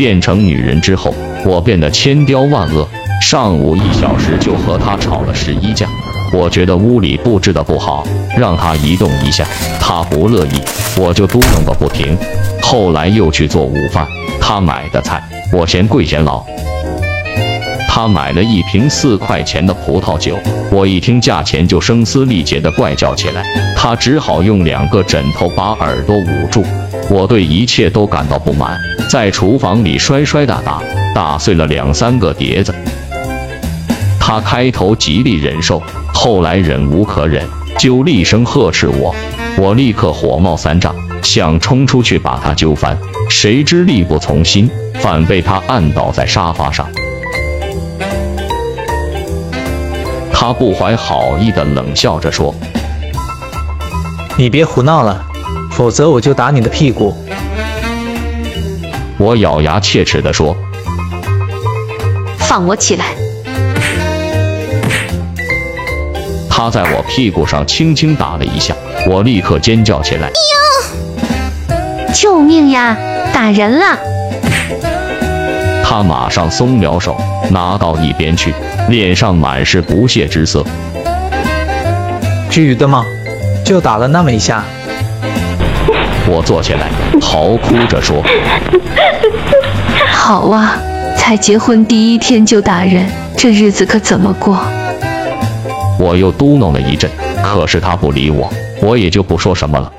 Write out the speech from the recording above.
变成女人之后，我变得千刁万恶。上午一小时就和他吵了十一架。我觉得屋里布置的不好，让他移动一下，他不乐意，我就嘟囔个不停。后来又去做午饭，他买的菜，我嫌贵嫌老。他买了一瓶四块钱的葡萄酒，我一听价钱就声嘶力竭的怪叫起来，他只好用两个枕头把耳朵捂住。我对一切都感到不满，在厨房里摔摔打打，打碎了两三个碟子。他开头极力忍受，后来忍无可忍，就厉声呵斥我。我立刻火冒三丈，想冲出去把他揪翻，谁知力不从心，反被他按倒在沙发上。他不怀好意的冷笑着说：“你别胡闹了，否则我就打你的屁股。”我咬牙切齿的说：“放我起来！”他在我屁股上轻轻打了一下，我立刻尖叫起来：“哎呦！救命呀！打人了！”他马上松了手，拿到一边去，脸上满是不屑之色。至于的吗？就打了那么一下。我坐起来，嚎哭着说：“好啊，才结婚第一天就打人，这日子可怎么过？”我又嘟囔了一阵，可是他不理我，我也就不说什么了。